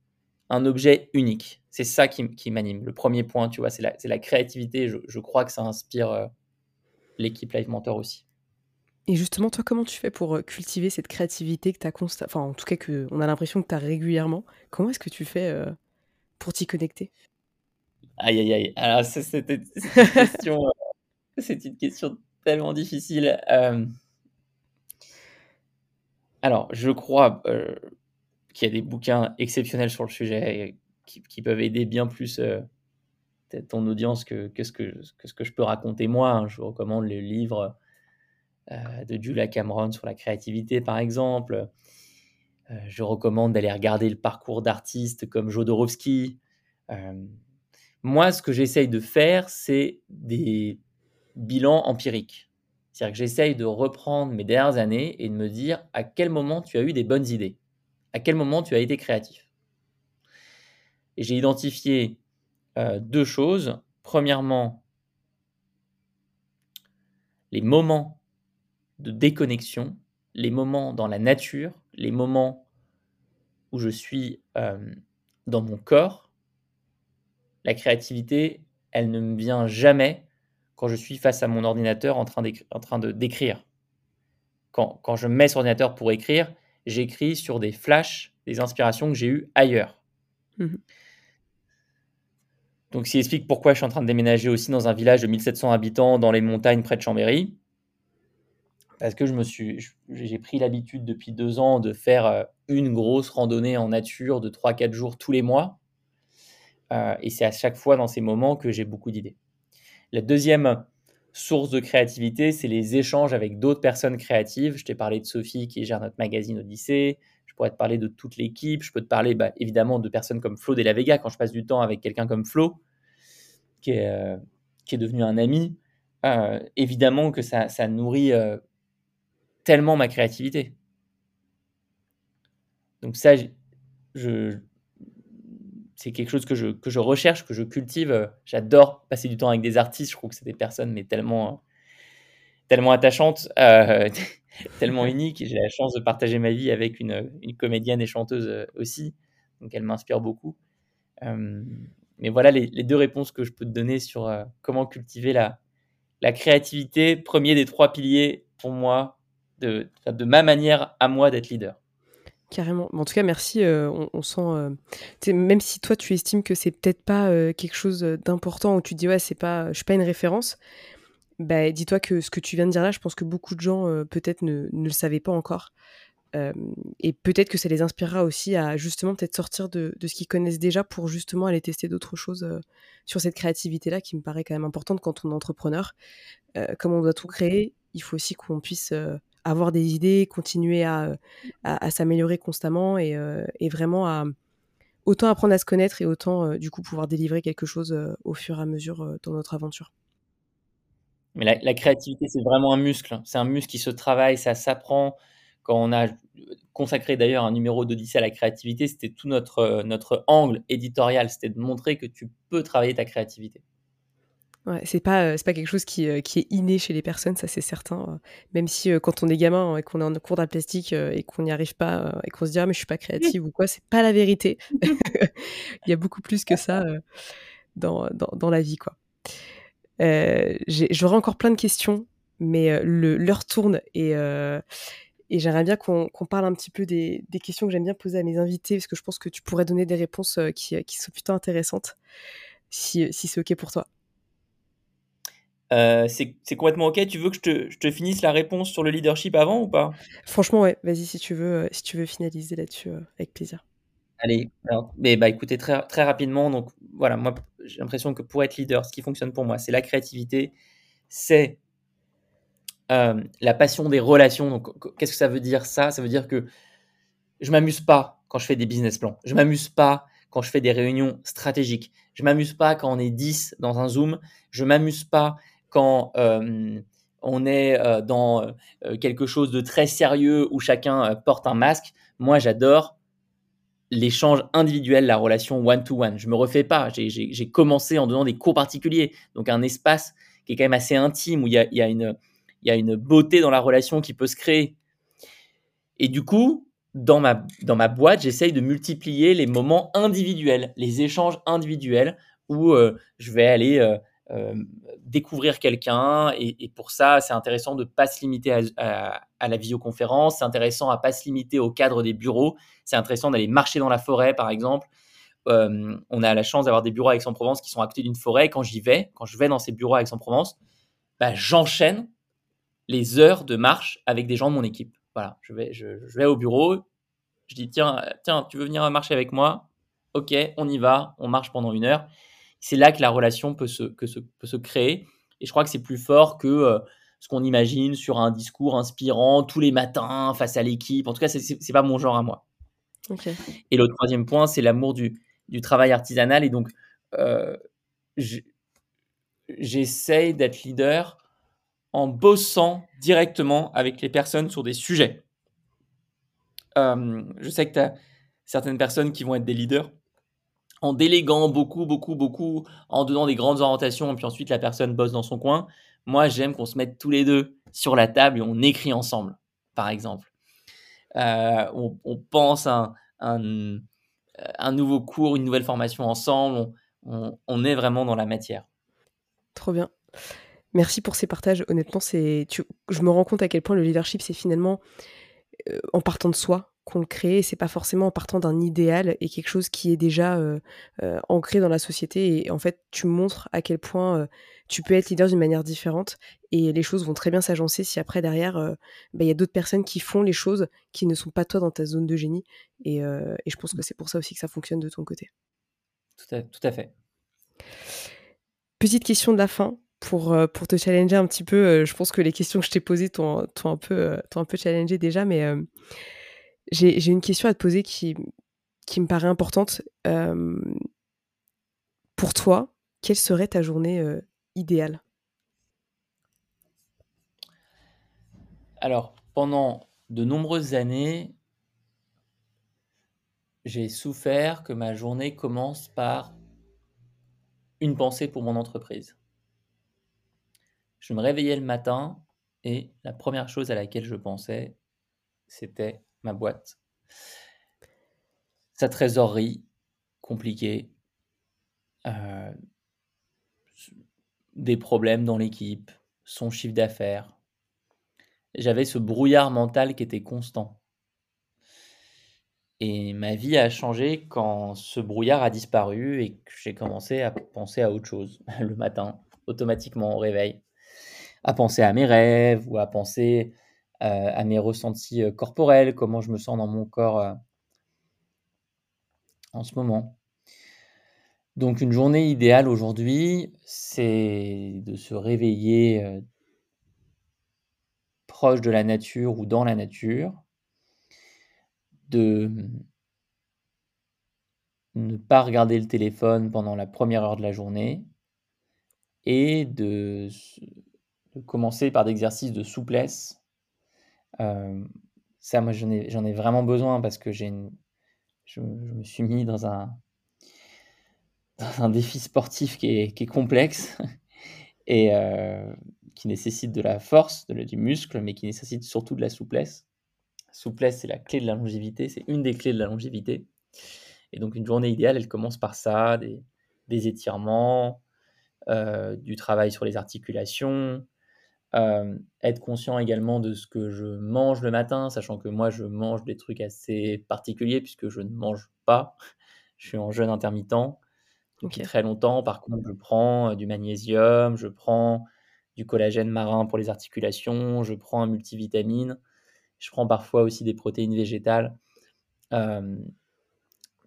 un objet unique. C'est ça qui, m'anime. Le premier point, tu vois, c'est la, la, créativité. Je, je, crois que ça inspire l'équipe Live Mentor aussi. Et justement, toi, comment tu fais pour euh, cultiver cette créativité que tu as constat... enfin, en tout cas, que on a l'impression que tu as régulièrement? Comment est-ce que tu fais euh, pour t'y connecter? Aïe, aïe, aïe. Alors, une question, euh, c'est une question tellement difficile. Alors, je crois qu'il y a des bouquins exceptionnels sur le sujet qui, peuvent aider bien plus ton audience que, ce que, ce que je peux raconter moi. Hein. Je vous recommande le livre euh, de Julia Cameron sur la créativité, par exemple. Euh, je recommande d'aller regarder le parcours d'artistes comme Jodorowsky. Euh, moi, ce que j'essaye de faire, c'est des bilans empiriques. C'est-à-dire que j'essaye de reprendre mes dernières années et de me dire à quel moment tu as eu des bonnes idées, à quel moment tu as été créatif. Et j'ai identifié euh, deux choses. Premièrement, les moments de déconnexion, les moments dans la nature, les moments où je suis euh, dans mon corps. La créativité, elle ne me vient jamais quand je suis face à mon ordinateur en train, de d'écrire. Quand, je me mets sur l'ordinateur pour écrire, j'écris sur des flashs, des inspirations que j'ai eues ailleurs. Mmh Donc, ce qui explique pourquoi je suis en train de déménager aussi dans un village de 1700 habitants dans les montagnes près de Chambéry. Parce que je me suis, j'ai pris l'habitude depuis deux ans de faire euh, une grosse randonnée en nature de 3-4 jours tous les mois. Euh, et c'est à chaque fois dans ces moments que j'ai beaucoup d'idées. La deuxième source de créativité, c'est les échanges avec d'autres personnes créatives. Je t'ai parlé de Sophie qui gère notre magazine Odyssée. Je pourrais te parler de toute l'équipe. Je peux te parler bah, évidemment de personnes comme Flo de la Vega quand je passe du temps avec quelqu'un comme Flo, qui est, euh, est devenu un ami. Euh, évidemment que ça, ça nourrit tellement ma créativité. Donc ça, je, c'est quelque chose que je, que je recherche, que je cultive. J'adore passer du temps avec des artistes. Je trouve que c'est des personnes mais tellement, tellement attachantes, euh, tellement uniques. J'ai la chance de partager ma vie avec une, une comédienne et chanteuse euh, aussi. Donc elle m'inspire beaucoup. Euh, mais voilà les, les, deux réponses que je peux te donner sur comment cultiver la, la créativité. Premier des trois piliers pour moi de, de ma manière à moi d'être leader. Carrément. En tout cas, merci. Euh, on, sent, euh, même si toi tu estimes que c'est peut-être pas euh, quelque chose d'important ou tu te dis ouais c'est pas, je suis pas une référence. Bah, dis-toi que ce que tu viens de dire là, je pense que beaucoup de gens peut-être ne, le savaient pas encore. et peut-être que ça les inspirera aussi à justement peut-être sortir de, de ce qu'ils connaissent déjà pour justement aller tester d'autres choses sur cette créativité-là qui me paraît quand même importante quand on est entrepreneur. comme on doit tout créer, il faut aussi qu'on puisse avoir des idées, continuer à, à, s'améliorer constamment et, euh, et, vraiment à autant apprendre à se connaître et autant euh, du coup pouvoir délivrer quelque chose euh, au fur et à mesure dans notre aventure. Mais la, la créativité, c'est vraiment un muscle. Hein. C'est un muscle qui se travaille, ça s'apprend. Quand on a consacré d'ailleurs un numéro d'Odyssée à la créativité, c'était tout notre, notre angle éditorial, c'était de montrer que tu peux travailler ta créativité. Ouais, c'est pas, euh, c'est pas quelque chose qui, euh, qui, est inné chez les personnes, ça c'est certain. Euh. Même si quand on est gamin et qu'on est en cours d'art plastique et qu'on n'y arrive pas et qu'on se dit ah mais je suis pas créative ou quoi, c'est pas la vérité. Il y a beaucoup plus que ça dans, dans, dans, la vie quoi. J'aurais encore plein de questions, mais l'heure tourne et, et j'aimerais bien qu'on parle un petit peu des, des questions que j'aime bien poser à mes invités parce que je pense que tu pourrais donner des réponses qui, qui sont plutôt intéressantes si, si c'est ok pour toi. Euh, c'est complètement ok. Tu veux que je te, je te, finisse la réponse sur le leadership avant ou pas? Franchement, ouais. Vas-y si tu veux, euh, si tu veux finaliser là-dessus, euh, avec plaisir. Allez. mais bah écoutez très très rapidement. Donc voilà, moi j'ai l'impression que pour être leader, ce qui fonctionne pour moi, c'est la créativité, c'est la passion des relations. Donc qu'est-ce que ça veut dire ça? Ça veut dire que je m'amuse pas quand je fais des business plans. Je m'amuse pas quand je fais des réunions stratégiques. Je m'amuse pas quand on est 10 dans un Zoom. Je m'amuse pas quand on est dans quelque chose de très sérieux où chacun porte un masque. Moi, j'adore l'échange individuel, la relation one-to-one. Je me refais pas. J'ai commencé en donnant des cours particuliers, donc un espace qui est quand même assez intime, où il y a, une, beauté dans la relation qui peut se créer. Et du coup, dans ma, boîte, j'essaye de multiplier les moments individuels, les échanges individuels, où je vais aller découvrir quelqu'un. Et, pour ça, c'est intéressant de ne pas se limiter à, la visioconférence. C'est intéressant à pas se limiter au cadre des bureaux. C'est intéressant d'aller marcher dans la forêt, par exemple. Euh, on a la chance d'avoir des bureaux à Aix-en-Provence qui sont à côté d'une forêt. Quand j'y vais, quand je vais dans ces bureaux à Aix-en-Provence, bah, j'enchaîne les heures de marche avec des gens de mon équipe. Voilà, je vais, je vais au bureau, je dis tiens, tiens, tu veux venir marcher avec moi? Ok, on y va, on marche pendant une heure c'est là que la relation peut se, que peut se créer. Et je crois que c'est plus fort que euh, ce qu'on imagine sur un discours inspirant tous les matins face à l'équipe. En tout cas, ce n'est pas mon genre à moi. Et le troisième point, c'est l'amour du, du, travail artisanal. Et donc, euh, j'essaye d'être leader en bossant directement avec les personnes sur des sujets. Euh, je sais que tu as certaines personnes qui vont être des leaders en déléguant beaucoup, beaucoup, beaucoup, en donnant des grandes orientations, et puis ensuite la personne bosse dans son coin. Moi, j'aime qu'on se mette tous les deux sur la table et on écrit ensemble, par exemple. Euh, on, pense un, un, nouveau cours, une nouvelle formation ensemble. On, on, est vraiment dans la matière. Trop bien. Merci pour ces partages. Honnêtement, c'est, je me rends compte à quel point le leadership, c'est finalement, euh, en partant de soi, qu'on le crée. C'est pas forcément en partant d'un idéal et quelque chose qui est déjà ancré dans la société. Et en fait, tu montres à quel point tu peux être leader d'une manière différente et les choses vont très bien s'agencer si après derrière bah, il y a d'autres personnes qui font les choses qui ne sont pas toi dans ta zone de génie. Et, et je pense que c'est pour ça aussi que ça fonctionne de ton côté. Tout à, tout à fait. Petite question de la fin pour, pour te challenger un petit peu. Je pense que les questions que je t'ai posées t'ont un, peu, un peu challengé déjà, mais j'ai une question à te poser qui, me paraît importante. pour toi, quelle serait ta journée idéale? Alors, pendant de nombreuses années, j'ai souffert que ma journée commence par une pensée pour mon entreprise. Je me réveillais le matin et la première chose à laquelle je pensais, c'était ma boîte. Sa trésorerie compliquée, euh, des problèmes dans l'équipe, son chiffre d'affaires. J'avais ce brouillard mental qui était constant. Et ma vie a changé quand ce brouillard a disparu et que j'ai commencé à penser à autre chose le matin, automatiquement au réveil. À penser à mes rêves ou à penser à mes ressentis euh, corporels, comment je me sens dans mon corps euh, en ce moment. Donc une journée idéale aujourd'hui, c'est de se réveiller proche de la nature ou dans la nature, de ne pas regarder le téléphone pendant la première heure de la journée et de, commencer par des exercices de souplesse. Ça, moi, j'en ai, ai, vraiment besoin parce que j'ai je, me suis mis dans un, défi sportif qui est, complexe et qui nécessite de la force, du muscle, mais qui nécessite surtout de la souplesse souplesse, c'est la clé de la longévité, c'est une des clés de la longévité. Et donc une journée idéale, elle commence par ça, des, étirements, euh, du travail sur les articulations, euh, être conscient également de ce que je mange le matin, sachant que moi je mange des trucs assez particuliers puisque je ne mange pas. Je suis en jeûne intermittent depuis très longtemps. Par contre, je prends euh, du magnésium, je prends du collagène marin pour les articulations, je prends un multivitamine. Je prends parfois aussi des protéines végétales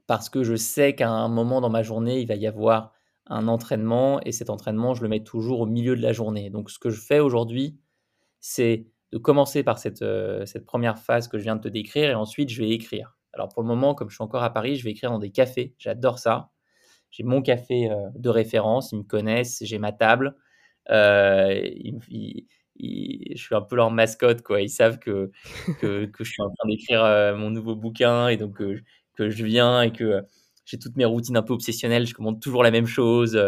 parce que je sais qu'à un moment dans ma journée, il va y avoir un entraînement et cet entraînement, je le mets toujours au milieu de la journée. Donc ce que je fais aujourd'hui, c'est de commencer par cette, cette première phase que je viens de te décrire et ensuite je vais écrire. Alors pour le moment, comme je suis encore à Paris, je vais écrire dans des cafés. J'adore ça. J'ai mon café de référence, ils me connaissent, j'ai ma table. Euh, je suis un peu leur mascotte, quoi. Ils savent que, que, que je suis en train d'écrire euh, mon nouveau bouquin et donc euh, que je viens et que euh, j'ai toutes mes routines un peu obsessionnelles. Je commande toujours la même chose,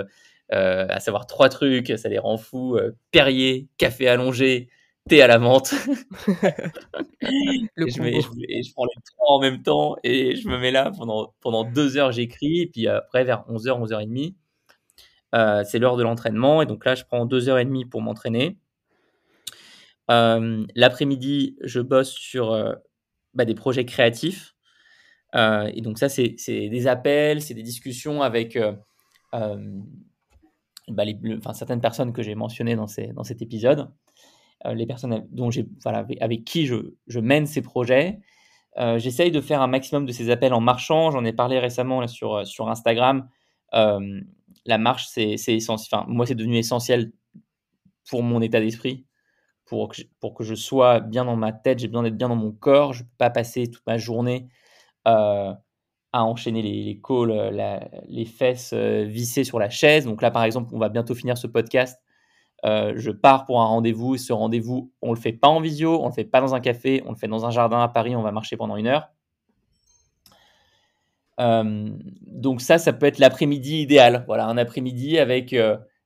à savoir trois trucs, ça les rend fous. Perrier, café allongé, thé à la menthe. et, je mets, je, prends les trois en même temps et je me mets là pendant, pendant deux heures, j'écris. Et puis après, vers 11h, 11h30, c'est l'heure de l'entraînement. Et donc là, je prends deux heures et demie pour m'entraîner. Euh, l'après-midi, je bosse sur euh, bah, des projets créatifs. Euh, et donc ça, c'est des appels, c'est des discussions avec bah, les, certaines personnes que j'ai mentionnées dans, cet épisode, les personnes dont avec, qui je, mène ces projets. J'essaye de faire un maximum de ces appels en marchant. J'en ai parlé récemment sur, Instagram. la marche, c'est essentiel. Moi, c'est devenu essentiel pour mon état d'esprit pour que, je, sois bien dans ma tête, j'ai besoin d'être bien dans mon corps. Je ne peux pas passer toute ma journée euh, à enchaîner les, les calls, euh, les fesses euh, vissées sur la chaise. Donc là, par exemple, on va bientôt finir ce podcast. je pars pour un rendez-vous. Ce rendez-vous, on le fait pas en visio, on le fait pas dans un café, on le fait dans un jardin à Paris. On va marcher pendant une heure. donc ça, ça peut être l'après-midi idéal. Voilà, un après-midi avec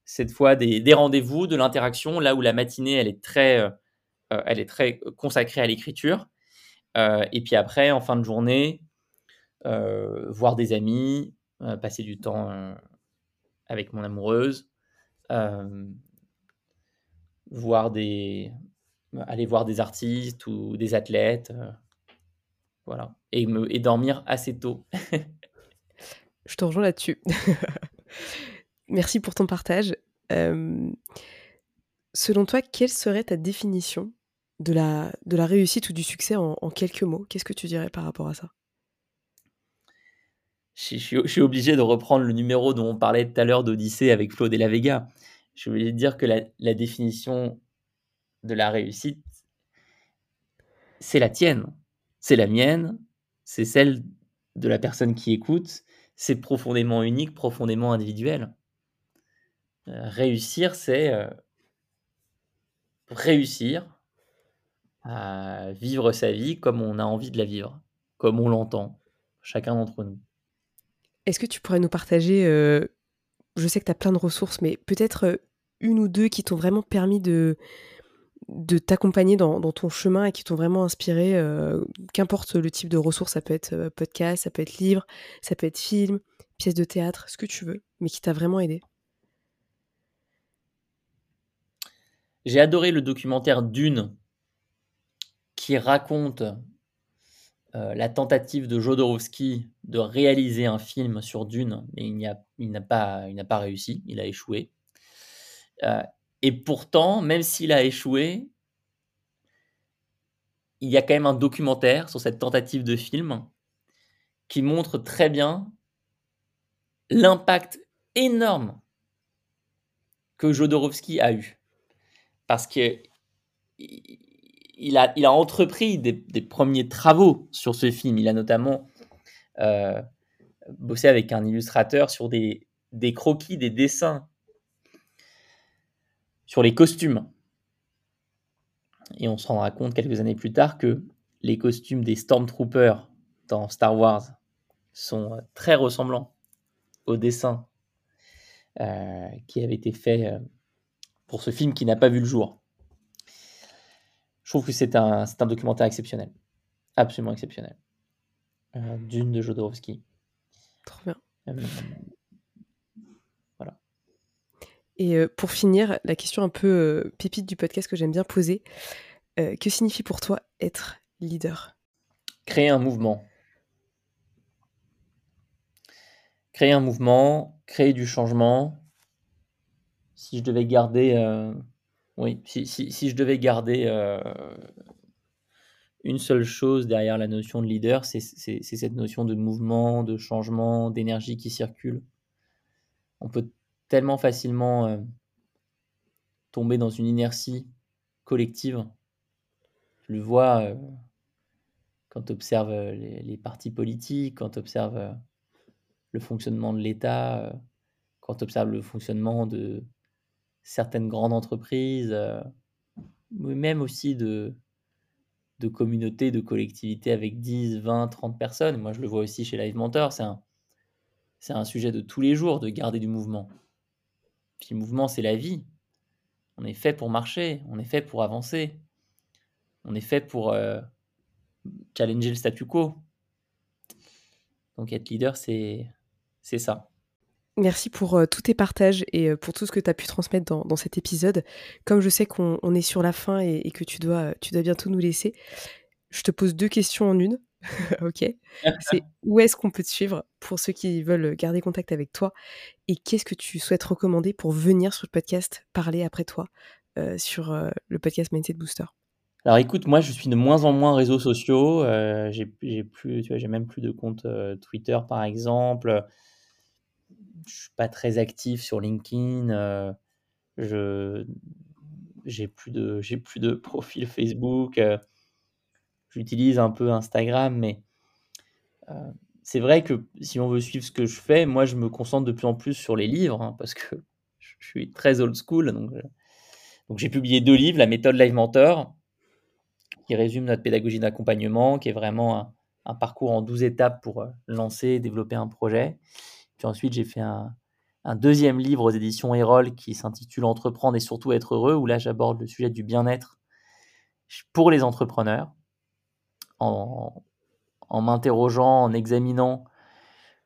cette fois des, rendez-vous, de l'interaction, là où la matinée, elle est très, euh, euh, elle est très consacrée à l'écriture. Euh, et puis après, en fin de journée, voir des amis, passer du temps avec mon amoureuse, voir des, aller voir des artistes ou des athlètes. Voilà. Et, me, et dormir assez tôt. Je te rejoins là-dessus. Merci pour ton partage. selon toi, quelle serait ta définition de la, de la réussite ou du succès en, quelques mots? Qu'est-ce que tu dirais par rapport à ça? Je, suis obligé de reprendre le numéro dont on parlait tout à l'heure d'Odyssée avec Flo de la Vega. Je voulais dire que la, la définition de la réussite, c'est la tienne, c'est la mienne, c'est celle de la personne qui écoute, c'est profondément unique, profondément individuel. Euh, réussir, c'est euh, réussir à vivre sa vie comme on a envie de la vivre, comme on l'entend, chacun d'entre nous. Est-ce que tu pourrais nous partager, euh, je sais que tu as plein de ressources, mais peut-être une ou deux qui t'ont vraiment permis de, de t'accompagner dans, ton chemin et qui t'ont vraiment inspiré, qu'importe le type de ressources, ça peut être podcast, ça peut être livre, ça peut être film, pièce de théâtre, ce que tu veux, mais qui t'a vraiment aidé? J'ai adoré le documentaire Dune qui raconte euh, la tentative de Jodorowsky de réaliser un film sur Dune, mais il n'a pas réussi, il a échoué. Euh, et pourtant, même s'il a échoué, il y a quand même un documentaire sur cette tentative de film qui montre très bien l'impact énorme que Jodorowsky a eu parce que il a, entrepris des, premiers travaux sur ce film. Il a notamment euh, bossé avec un illustrateur sur des, croquis, des dessins sur les costumes. Et on se rendra compte quelques années plus tard que les costumes des Stormtroopers dans Star Wars sont très ressemblants aux dessins euh, qui avaient été faits euh, pour ce film qui n'a pas vu le jour. Je trouve que c'est un, un, documentaire exceptionnel. Absolument exceptionnel. Euh, D'une de Jodorowsky. Trop bien. Euh, voilà. Et euh, pour finir, la question un peu pépite du podcast que j'aime bien poser. que signifie pour toi être leader? Créer un mouvement. Créer un mouvement, créer du changement, si je devais garder, euh, oui, si, si, je devais garder euh, une seule chose derrière la notion de leader, c'est cette notion de mouvement, de changement, d'énergie qui circule. On peut tellement facilement euh, tomber dans une inertie collective. Je le vois quand tu observes les, partis politiques, quand tu observes le fonctionnement de l'État, quand tu observes le fonctionnement de, certaines grandes entreprises, euh, même aussi de, communautés, de collectivités avec 10, 20, 30 personnes. Moi, je le vois aussi chez Live Mentor, c'est un, sujet de tous les jours de garder du mouvement. Puis le mouvement, c'est la vie. On est fait pour marcher, on est fait pour avancer, on est fait pour euh, challenger le statu quo. Donc être leader, c'est ça. Merci pour tous tes partages et pour tout ce que tu as pu transmettre dans, cet épisode. Comme je sais qu'on est sur la fin et, que tu dois, tu dois bientôt nous laisser, je te pose deux questions en une. ok C'est où est-ce qu'on peut te suivre pour ceux qui veulent garder contact avec toi et qu'est-ce que tu souhaites recommander pour venir sur le podcast parler après toi sur le podcast Mindset Booster? Alors écoute, moi je suis de moins en moins réseaux sociaux. j'ai plus, tu vois, j'ai même plus de compte Twitter par exemple je suis pas très actif sur LinkedIn. Euh, je j'ai plus de j'ai plus de profil Facebook. Euh, j'utilise un peu Instagram, mais euh, c'est vrai que si on veut suivre ce que je fais, moi je me concentre de plus en plus sur les livres hein, parce que je suis très old school. Donc, donc j'ai publié deux livres, la méthode Live Mentor, qui résume notre pédagogie d'accompagnement, qui est vraiment un, parcours en 12 étapes pour lancer et développer un projet. Ensuite, j'ai fait un, deuxième livre aux éditions Erol qui s'intitule Entreprendre et surtout être heureux, où là, j'aborde le sujet du bien-être pour les entrepreneurs, en, m'interrogeant, en examinant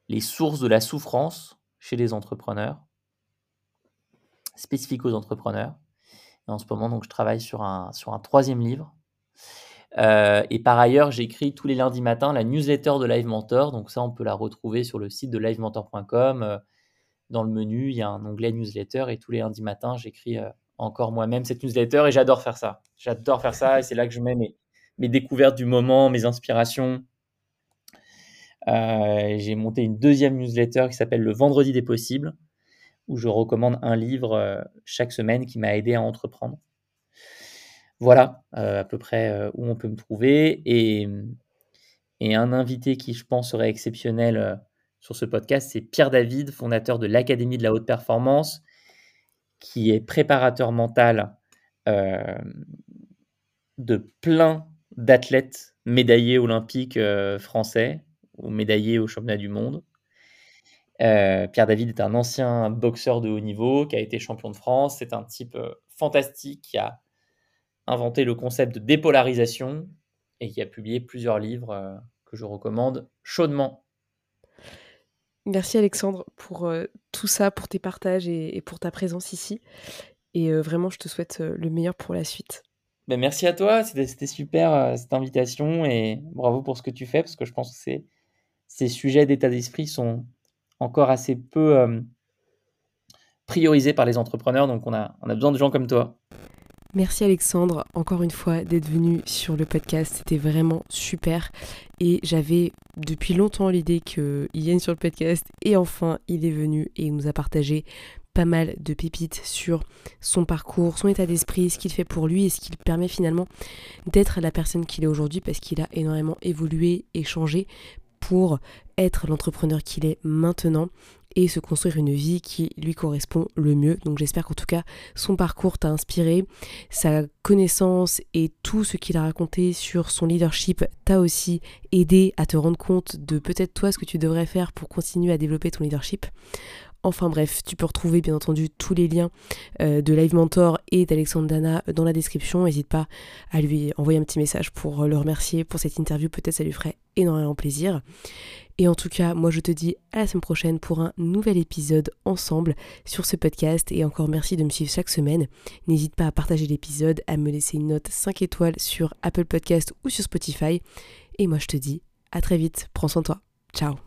les sources de la souffrance chez les entrepreneurs, spécifiques aux entrepreneurs. Et en ce moment, donc, je travaille sur un, sur un troisième livre et par ailleurs, j'écris tous les lundis matins la newsletter de Live Mentor. Donc ça, on peut la retrouver sur le site de livementor.com. Dans le menu, il y a un onglet newsletter et tous les lundis matins, j'écris encore moi-même cette newsletter et j'adore faire ça. J'adore faire ça et c'est là que je mets mes, découvertes du moment, mes inspirations. Euh, j'ai monté une deuxième newsletter qui s'appelle Le Vendredi des possibles, où je recommande un livre euh, chaque semaine qui m'a aidé à entreprendre. Voilà euh, à peu près où on peut me trouver. Et, un invité qui, je pense, serait exceptionnel sur ce podcast, c'est Pierre David, fondateur de l'Académie de la haute performance, qui est préparateur mental de plein d'athlètes médaillés olympiques français ou médaillés au championnat du monde. Euh, Pierre David est un ancien boxeur de haut niveau qui a été champion de France. C'est un type euh, fantastique qui a inventé le concept de dépolarisation et qui a publié plusieurs livres euh, que je recommande chaudement. Merci Alexandre pour tout ça, pour tes partages et, pour ta présence ici. Et vraiment, je te souhaite le meilleur pour la suite. Ben, merci à toi, c'était super cette invitation et bravo pour ce que tu fais parce que je pense que ces sujets d'état d'esprit sont encore assez peu euh, priorisés par les entrepreneurs. Donc on a, on a besoin de gens comme toi. Merci Alexandre, encore une fois, d'être venu sur le podcast. C'était vraiment super. Et j'avais depuis longtemps l'idée qu'il vienne sur le podcast. Et enfin, il est venu et il nous a partagé pas mal de pépites sur son parcours, son état d'esprit, ce qu'il fait pour lui et ce qu'il permet finalement d'être la personne qu'il est aujourd'hui parce qu'il a énormément évolué et changé pour être l'entrepreneur qu'il est maintenant et se construire une vie qui lui correspond le mieux. Donc j'espère qu'en tout cas son parcours t'a inspiré, sa connaissance et tout ce qu'il a raconté sur son leadership t'a aussi aidé à te rendre compte de peut-être toi ce que tu devrais faire pour continuer à développer ton leadership. Enfin bref, tu peux retrouver bien entendu tous les liens euh, de Live Mentor et d'Alexandre Dana dans la description. N'hésite pas à lui envoyer un petit message pour le remercier pour cette interview. Peut-être ça lui ferait énormément plaisir. Et en tout cas, moi je te dis à la semaine prochaine pour un nouvel épisode ensemble sur ce podcast. Et encore merci de me suivre chaque semaine. N'hésite pas à partager l'épisode, à me laisser une note 5 étoiles sur Apple Podcast ou sur Spotify. Et moi je te dis à très vite. Prends soin de toi. Ciao